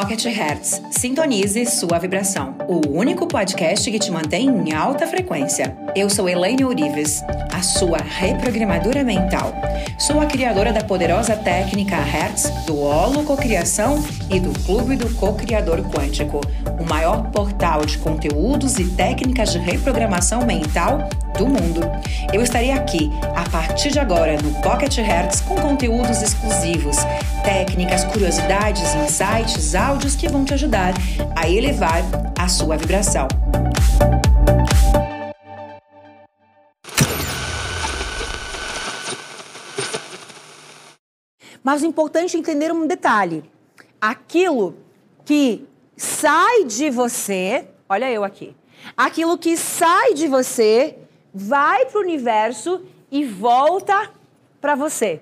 Pocket Hertz. Sintonize sua vibração. O único podcast que te mantém em alta frequência. Eu sou Elaine Orives, a sua reprogramadora mental. Sou a criadora da poderosa técnica Hertz, do Holo Cocriação e do Clube do Co-Criador Quântico, o maior portal de conteúdos e técnicas de reprogramação mental do mundo. Eu estarei aqui a partir de agora no Pocket Hertz com conteúdos exclusivos, técnicas, curiosidades, insights, áudios que vão te ajudar a elevar a sua vibração. Mas o importante é entender um detalhe: aquilo que sai de você, olha eu aqui, aquilo que sai de você vai para o universo e volta para você.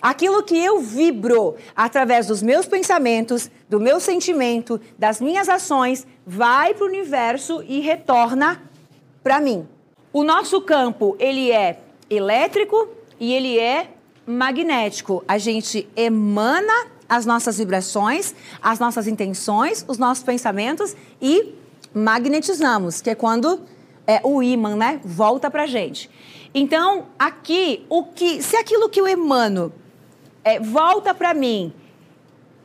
Aquilo que eu vibro através dos meus pensamentos, do meu sentimento, das minhas ações, vai para o universo e retorna para mim. O nosso campo, ele é elétrico e ele é magnético. A gente emana as nossas vibrações, as nossas intenções, os nossos pensamentos e magnetizamos, que é quando é, o ímã, né, volta para gente. Então, aqui, o que, se aquilo que eu emano é, volta para mim,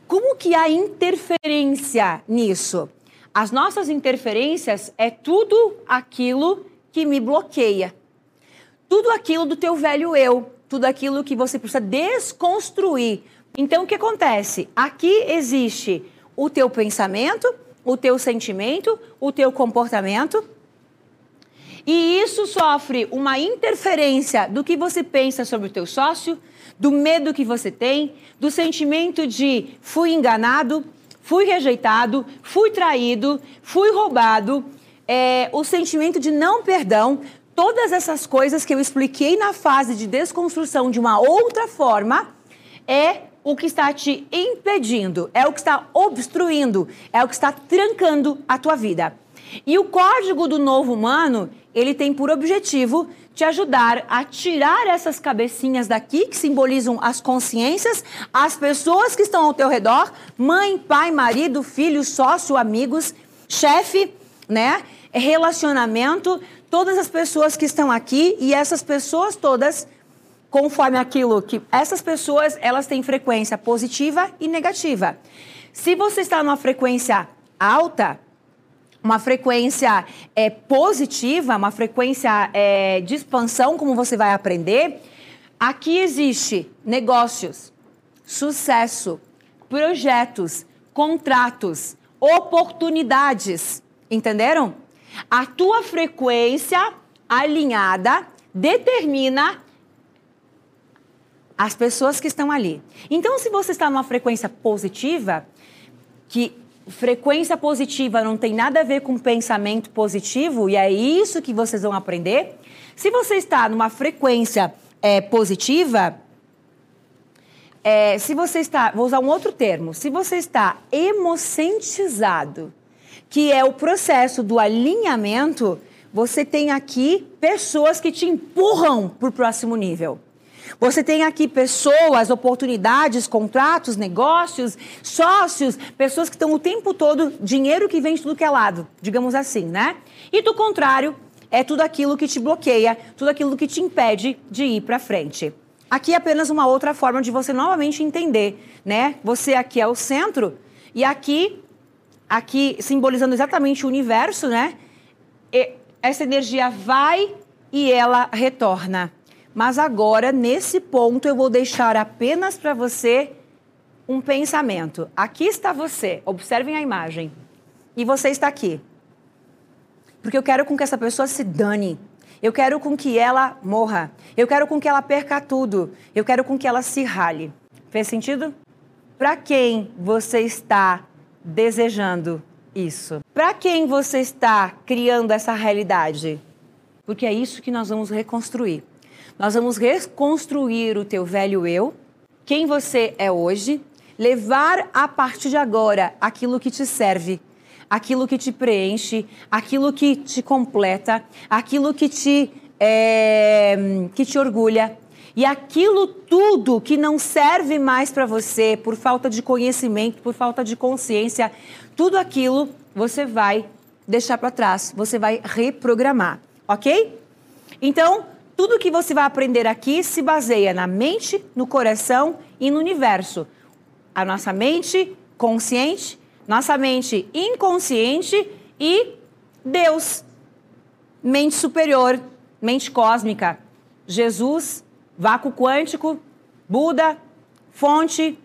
como que há interferência nisso? As nossas interferências é tudo aquilo que me bloqueia. Tudo aquilo do teu velho eu, tudo aquilo que você precisa desconstruir. Então, o que acontece? Aqui existe o teu pensamento, o teu sentimento, o teu comportamento. E isso sofre uma interferência do que você pensa sobre o teu sócio, do medo que você tem, do sentimento de fui enganado, fui rejeitado, fui traído, fui roubado, é, o sentimento de não perdão, todas essas coisas que eu expliquei na fase de desconstrução de uma outra forma, é o que está te impedindo, é o que está obstruindo, é o que está trancando a tua vida. E o código do novo humano, ele tem por objetivo te ajudar a tirar essas cabecinhas daqui que simbolizam as consciências, as pessoas que estão ao teu redor, mãe, pai, marido, filho, sócio, amigos, chefe, né? Relacionamento, todas as pessoas que estão aqui e essas pessoas todas conforme aquilo que essas pessoas elas têm frequência positiva e negativa. Se você está numa frequência alta, uma frequência é, positiva, uma frequência é, de expansão, como você vai aprender, aqui existe negócios, sucesso, projetos, contratos, oportunidades. Entenderam? A tua frequência alinhada determina as pessoas que estão ali. Então, se você está numa frequência positiva, que frequência positiva não tem nada a ver com pensamento positivo, e é isso que vocês vão aprender. Se você está numa frequência é, positiva, é, se você está, vou usar um outro termo, se você está emocentizado, que é o processo do alinhamento, você tem aqui pessoas que te empurram para o próximo nível. Você tem aqui pessoas, oportunidades, contratos, negócios, sócios, pessoas que estão o tempo todo, dinheiro que vem de tudo que é lado, digamos assim, né? E do contrário, é tudo aquilo que te bloqueia, tudo aquilo que te impede de ir para frente. Aqui é apenas uma outra forma de você novamente entender, né? Você aqui é o centro e aqui, aqui simbolizando exatamente o universo, né? E essa energia vai e ela retorna. Mas agora, nesse ponto, eu vou deixar apenas para você um pensamento. Aqui está você, observem a imagem. E você está aqui. Porque eu quero com que essa pessoa se dane. Eu quero com que ela morra. Eu quero com que ela perca tudo. Eu quero com que ela se rale. Fez sentido? Para quem você está desejando isso? Para quem você está criando essa realidade? Porque é isso que nós vamos reconstruir. Nós vamos reconstruir o teu velho eu, quem você é hoje, levar a partir de agora aquilo que te serve, aquilo que te preenche, aquilo que te completa, aquilo que te, é, que te orgulha. E aquilo tudo que não serve mais para você por falta de conhecimento, por falta de consciência, tudo aquilo você vai deixar para trás, você vai reprogramar, ok? Então, tudo que você vai aprender aqui se baseia na mente, no coração e no universo. A nossa mente consciente, nossa mente inconsciente e Deus, mente superior, mente cósmica, Jesus, vácuo quântico, Buda, fonte,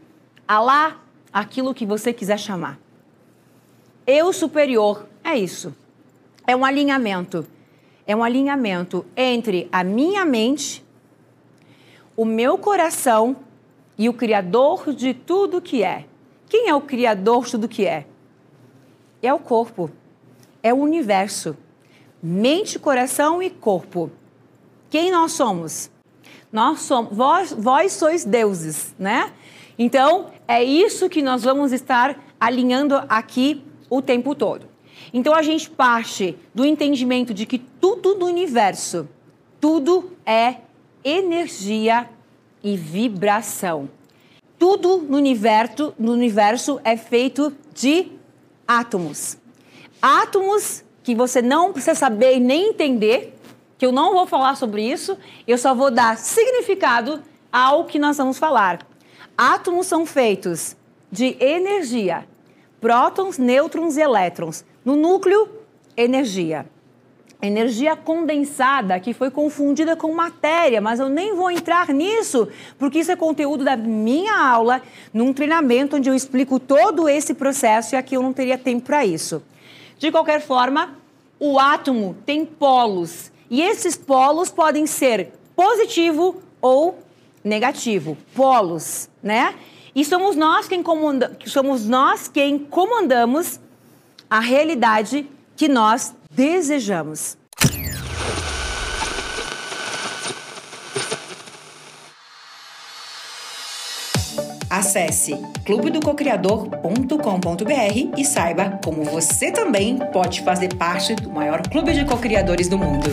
Alá, aquilo que você quiser chamar. Eu superior, é isso. É um alinhamento. É um alinhamento entre a minha mente, o meu coração e o Criador de tudo que é. Quem é o Criador de tudo que é? É o corpo, é o universo. Mente, coração e corpo. Quem nós somos? Nós somos, vós, vós sois deuses, né? Então, é isso que nós vamos estar alinhando aqui o tempo todo. Então, a gente parte do entendimento de que tudo no universo, tudo é energia e vibração. Tudo no universo, no universo é feito de átomos. Átomos que você não precisa saber nem entender, que eu não vou falar sobre isso, eu só vou dar significado ao que nós vamos falar. Átomos são feitos de energia, prótons, nêutrons e elétrons. No núcleo, energia. Energia condensada que foi confundida com matéria, mas eu nem vou entrar nisso, porque isso é conteúdo da minha aula, num treinamento onde eu explico todo esse processo e aqui eu não teria tempo para isso. De qualquer forma, o átomo tem polos e esses polos podem ser positivo ou negativo, polos, né? E somos nós quem comanda, somos nós quem comandamos a realidade que nós desejamos. Acesse clubedococriador.com.br e saiba como você também pode fazer parte do maior clube de cocriadores do mundo.